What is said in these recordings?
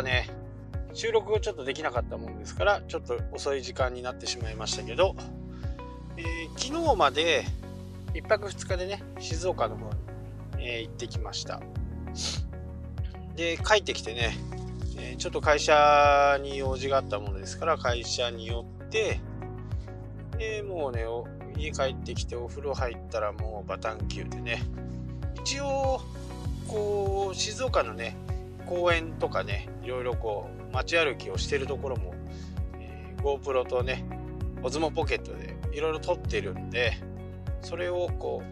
はね収録をちょっとできなかったもんですからちょっと遅い時間になってしまいましたけど、えー、昨日まで1泊2日でね静岡の方に、えー、行ってきました。で帰ってきてね、えー、ちょっと会社に用事があったものですから会社に寄ってでもうね家帰ってきてお風呂入ったらもうバタンキューでね一応こう静岡のね公園とかねいろいろこう街歩きをしてるところも、えー、GoPro とねオズモポケットでいろいろ撮ってるんでそれをこ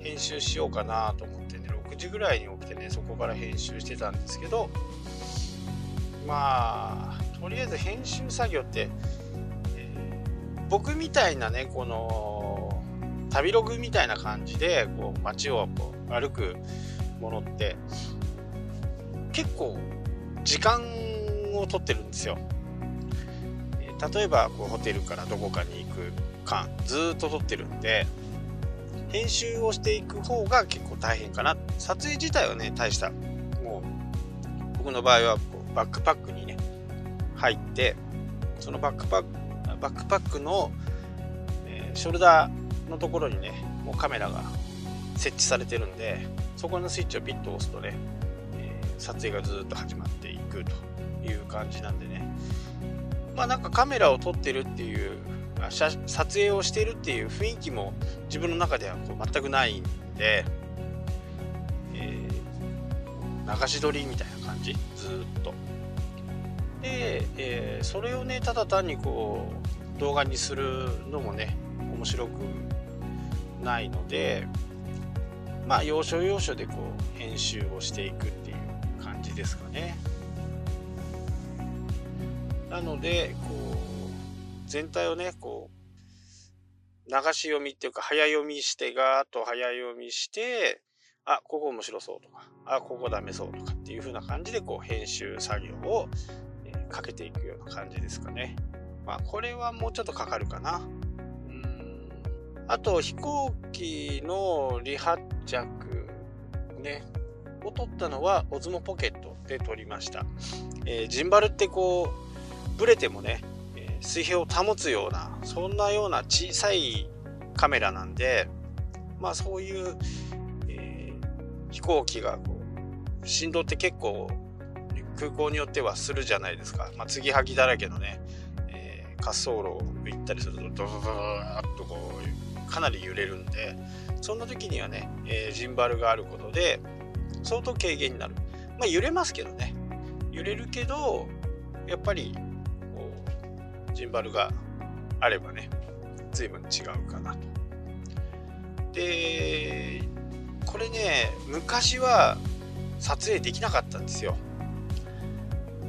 う編集しようかなと思ってね6時ぐらいに起きてねそこから編集してたんですけどまあとりあえず編集作業って、えー、僕みたいなねこの旅ログみたいな感じでこう街をこう歩くものって結構時間を取ってるんですよ。例えばこうホテルからどこかに行く間ずっと撮ってるんで編集をしていく方が結構大変かな撮影自体はね大したもう僕の場合はこうバックパックにね入ってそのバックパックバックパックの、えー、ショルダーのところにねもうカメラが設置されてるんでそこのスイッチをピッと押すとね、え、撮影がずっと始まっていくという感じなんでね。まあなんかカメラを撮ってるっていう撮影をしているっていう雰囲気も自分の中ではこう全くないんで、えー、流し撮りみたいな感じ？ずっと。で、えー、それをねただ単にこう動画にするのもね面白くないのでまあ要所要所でこう編集をしていくっていう感じですかね。なのでこう全体をねこう流し読みっていうか早読みしてガーッと早読みしてあここ面白そうとかあここダメそうとかっていう風な感じでこう編集作業を、え、かけていくような感じですかね。まあこれはもうちょっとかかるかな。あと飛行機の離発着ねを取ったのはオズモポケットで取りました。えー、ジンバルってこうブレてもね、えー、水平を保つようなそんなような小さいカメラなんでまあそういう、えー、飛行機がこう振動って結構空港によってはするじゃないですか、まあ、継ぎはぎだらけのね、えー、滑走路行ったりするとドドドドーッとこうかなり揺れるんでそんな時にはね、えー、ジンバルがあることで相当軽減になるまあ揺れますけどね揺れるけどやっぱりこうジンバルがあればね随分違うかなと。でこれね昔は撮影できなかったんですよ。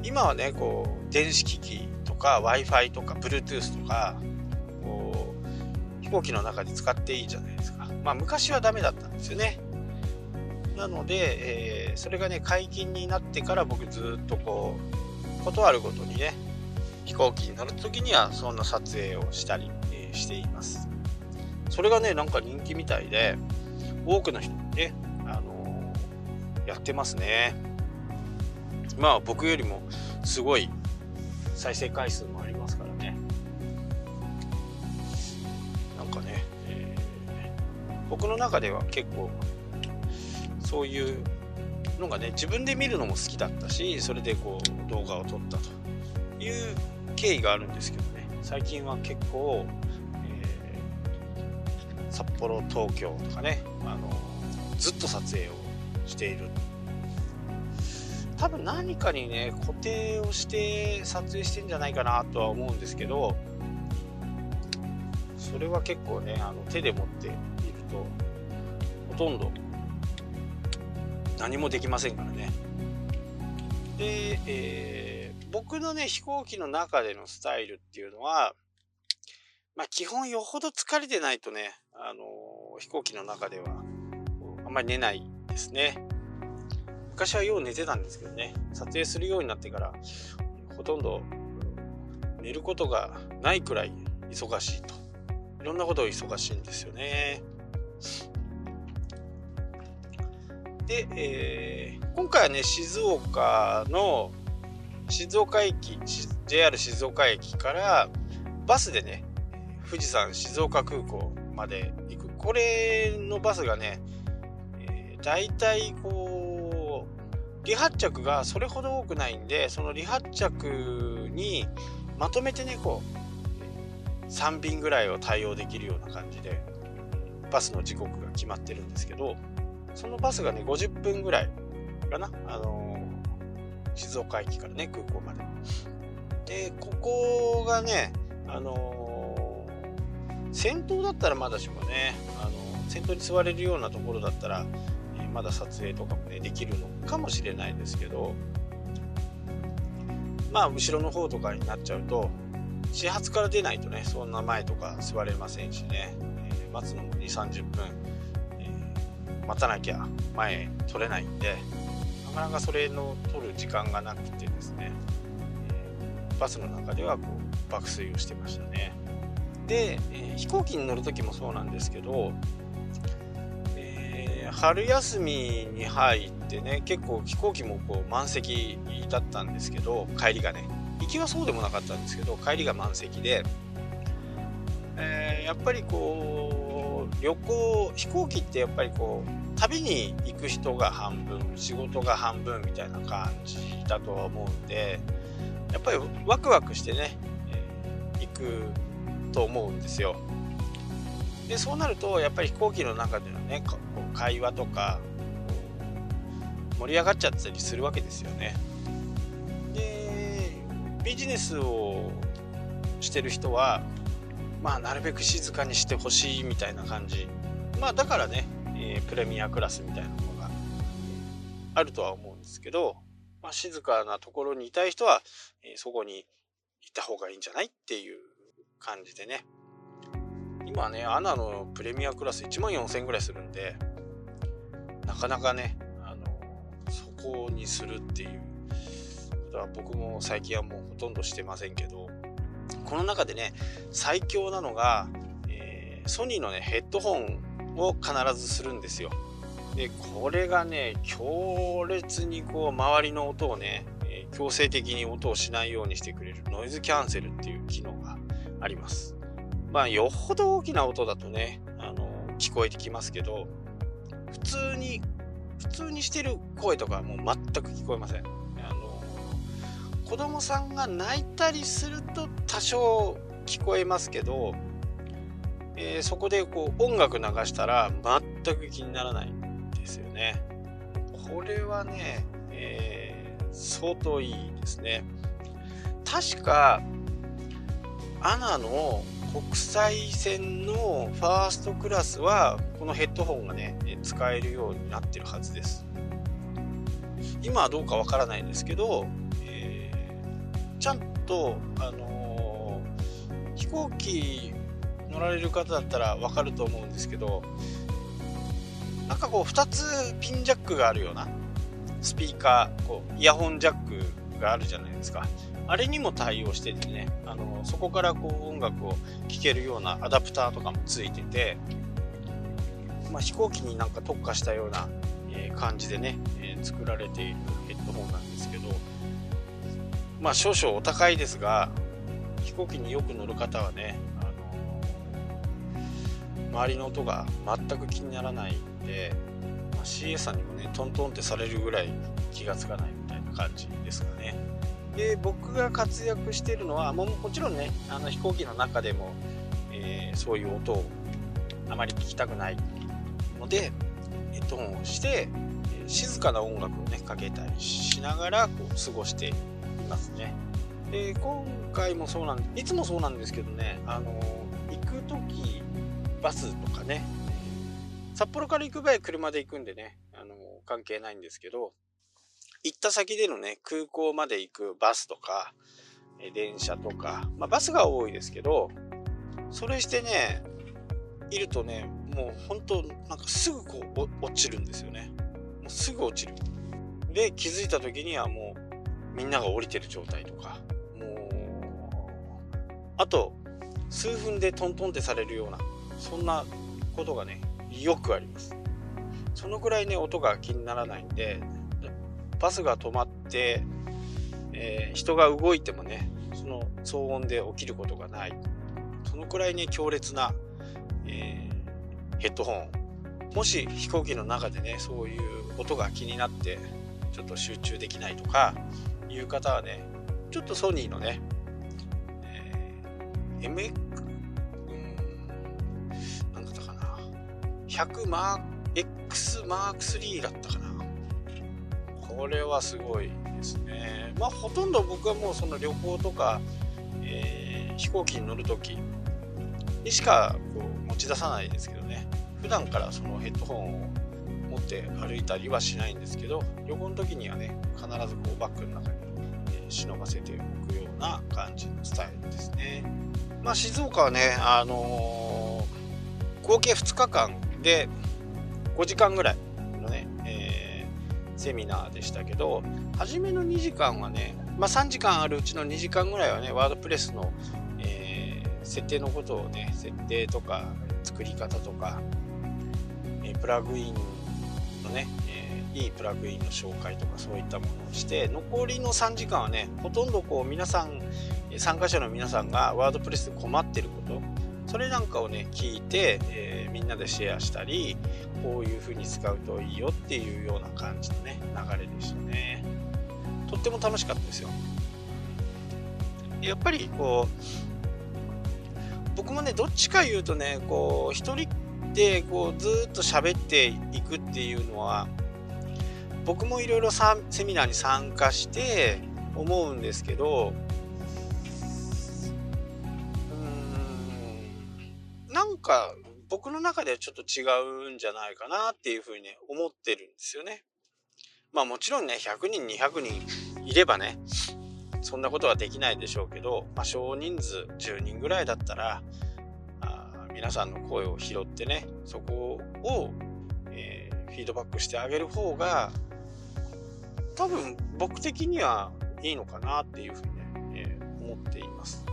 今はねこう電子機器とか w i f i とか Bluetooth とか行機の中で使っていいじゃないですか。まあ昔はダメだったんですよね。なので、えー、それがね解禁になってから僕ずっとこうことあるごとにね飛行機に乗る時にはそんな撮影をしたり、えー、していますそれがねなんか人気みたいで多くの人にね、あのー、やってますねまあ僕よりもすごい再生回数もありますから僕の中では結構そういうのがね自分で見るのも好きだったしそれでこう動画を撮ったという経緯があるんですけどね。最近は結構、えー、札幌東京とかね、あのずっと撮影をしている。多分何かにね固定をして撮影してんじゃないかなとは思うんですけどそれは結構ねあの手で持ってほとんど何もできませんからねで、えー僕のね、飛行機の中でのスタイルっていうのは、まあ基本よほど疲れてないとね、あのー、飛行機の中ではあんまり寝ないですね。昔はよう寝てたんですけどね、撮影するようになってからほとんど寝ることがないくらい忙しいと。いろんなことを忙しいんですよね。で、えー、今回はね静岡の静岡駅 JR 静岡駅からバスでね富士山静岡空港まで行く。これのバスがね、えー、大体こう離発着がそれほど多くないんでその離発着にまとめてねこう3便ぐらいを対応できるような感じでバスの時刻が決まってるんですけどそのバスがね50分ぐらいかな、あのー、静岡駅からね空港まで。でここがねあのー、先頭だったらまだしもね、あのー、先頭に座れるようなところだったら、え、まだ撮影とかもねできるのかもしれないですけどまあ後ろの方とかになっちゃうと始発から出ないとねそんな前とか座れませんしね、え待つのも2 3 0分、待たなきゃ前取れないんでなかなかそれの取る時間がなくてですね、えバスの中ではこう爆睡をしてましたね。で、えー、飛行機に乗る時もそうなんですけど、えー、春休みに入ってね結構飛行機もこう満席だったんですけど帰りがね行きはそうでもなかったんですけど帰りが満席で、え、やっぱりこう旅行飛行機ってやっぱりこう旅に行く人が半分仕事が半分みたいな感じだとは思うんでやっぱりワクワクしてねいくと思うんですよ。でそうなるとやっぱり飛行機の中でのね会話とか盛り上がっちゃったりするわけですよね。でビジネスをしてる人はまあなるべく静かにしてほしいみたいな感じ。まあだからね、えー、プレミアクラスみたいなものがあるとは思うんですけど、まあ、静かなところにいたい人は、えー、そこに行った方がいいんじゃないっていう感じでね。今ねアナのプレミアクラス1万4000円ぐらいするんでなかなかねあのそこにするっていうことは僕も最近はもうほとんどしてませんけどこの中でね最強なのが、えー、ソニーのねヘッドホンを必ずするんですよでこれがね強烈にこう周りの音をね強制的に音をしないようにしてくれるノイズキャンセルっていう機能があります。まあ、よほど大きな音だとね、あの、聞こえてきますけど、普通に、普通にしてる声とかもう全く聞こえません。子供さんが泣いたりすると多少聞こえますけど、えー、そこでこう音楽流したら全く気にならないんですよね。これはね、えー相当いいですね。確か、アナの国際線のファーストクラスは、このヘッドホンがね、使えるようになってるはずです。今はどうかわからないんですけど、ちゃんと、あのー、飛行機乗られる方だったらわかると思うんですけど、なんかこう2つピンジャックがあるような、スピーカー、こう、イヤホンジャックがあるじゃないですか。あれにも対応しててね、あの、そこからこう音楽を聴けるようなアダプターとかもついてて、まあ、飛行機になんか特化したような、え感じでね、え、作られているヘッドホンなんですけど、まあ少々お高いですが、飛行機によく乗る方はね、あの周りの音が全く気にならないんで、ま CA さんにもねトントンってされるぐらい気がつかないみたいな感じですかね。で僕が活躍してるのはももちろんねあの飛行機の中でも、えー、そういう音をあまり聞きたくないのでヘッドホンをして静かな音楽をねかけたりしながらこう過ごしていますねで今回もそうなんいつもそうなんですけどねあの行く時バスとかね札幌から行く場合車で行くんでね、あの、関係ないんですけど、行った先でのね、空港まで行くバスとか、電車とか、まあ、バスが多いですけど、それしてね、いるとね、もう本当なんかすぐこう落ちるんですよね。もうすぐ落ちる。で、気づいた時にはもうみんなが降りてる状態とか、もう、あと数分でトントンってされるような、そんなことがね、よくあります。そのぐらいね音が気にならないんでバスが止まって、えー、人が動いてもねその騒音で起きることがない。そのくらいね強烈な、えー、ヘッドホン。もし飛行機の中でねそういう音が気になってちょっと集中できないとかいう方はね。ちょっとソニーのね、えー、MX うん何だったかな。100マー X マーク3だったかな。これはすごいですね。まあほとんど僕はもうその旅行とか、えー、飛行機に乗る時にしかこう持ち出さないですけどね。普段からそのヘッドホンを持って歩いたりはしないんですけど旅行の時にはね必ずこうバッグの中に、忍ばせておくような感じのスタイルですね。まあ静岡はねあのー、合計2日間で5時間ぐらいのね、えー、セミナーでしたけど初めの2時間はね、まあ、3時間あるうちの2時間ぐらいはねワードプレスの、えー、設定のことをね設定とか作り方とか、えプラグインのね、いいプラグインの紹介とかそういったものをして残りの3時間はねほとんどこう皆さん参加者の皆さんがワードプレスで困ってることそれなんかをね聞いて、えー、みんなでシェアしたりこういう風に使うといいよっていうような感じのね流れでしたね。とっても楽しかったですよ。やっぱりこう僕もねどっちか言うとねこう一人でこうずっと喋っていくっていうのは僕もいろいろセミナーに参加して思うんですけどうんなんか僕の中ではちょっと違うんじゃないかなっていうふうにね思ってるんですよね。まあもちろんね100人200人いればねそんなことはできないでしょうけど、まあ、少人数10人ぐらいだったらあ皆さんの声を拾ってねそこを、えー、フィードバックしてあげる方が多分僕的にはいいのかなっていうふうにね、えー、思っています。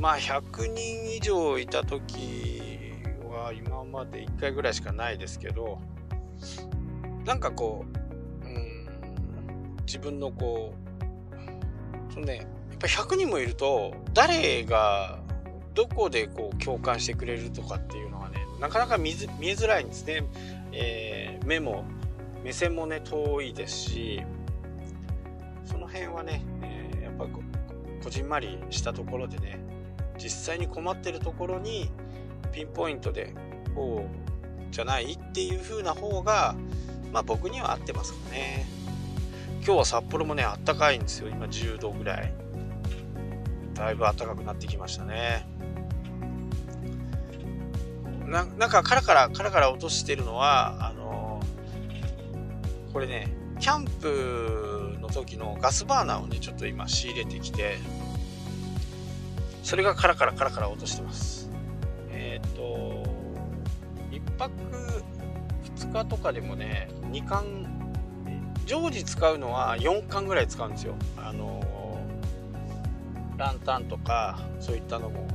まあ100人以上いた時は今まで1回ぐらいしかないですけどなんかこううん自分のこうそのねやっぱ100人もいると誰がどこでこう共感してくれるとかっていうのがねなかなか見えづらいんですね、えー、目も目線もね遠いですしその辺はね、えー、やっぱこじんまりしたところでね実際に困ってるところにピンポイントでこうじゃないっていう風な方がまあ僕には合ってますかね。今日は札幌もねあったかいんですよ。今10度ぐらい。だいぶ暖かくなってきましたね。ななんかカラカラカラカラ落としてるのはあの、これねキャンプの時のガスバーナーをねちょっと今仕入れてきてそれがカラカラカラカラ落としてます。えっと1泊2日とかでもね2巻常時使うのは4巻ぐらい使うんですよ。あのランタンとかそういったのも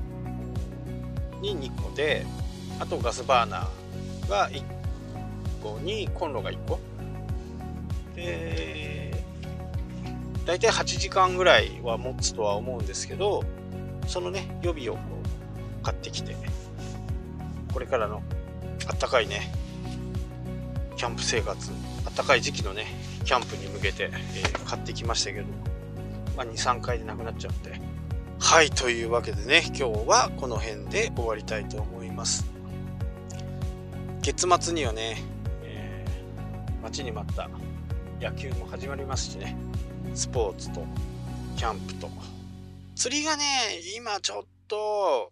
に2個であとガスバーナーが1個にコンロが1個で大体8時間ぐらいは持つとは思うんですけどそのね予備をこう買ってきてこれからのあったかいねキャンプ生活あったかい時期のねキャンプに向けて、えー、買ってきましたけど、まあ、23回でなくなっちゃってはいというわけでね今日はこの辺で終わりたいと思います。月末にはね、えー、待ちに待った野球も始まりますしね。スポーツとキャンプと。釣りがね今ちょっと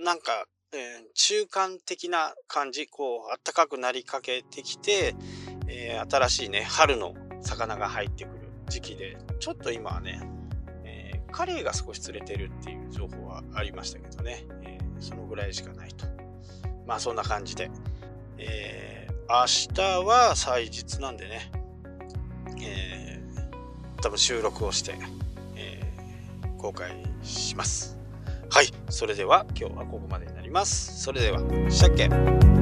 なんかえー、中間的な感じこう暖かくなりかけてきて、えー、新しいね春の魚が入ってくる時期でちょっと今はね、えー、カレイが少し釣れてるっていう情報はありましたけどね、えそのぐらいしかないと。まあそんな感じで、え明日は祭日なんでね、多分収録をして、えー公開します。はいそれでは今日はここまでになります。それではしたっけ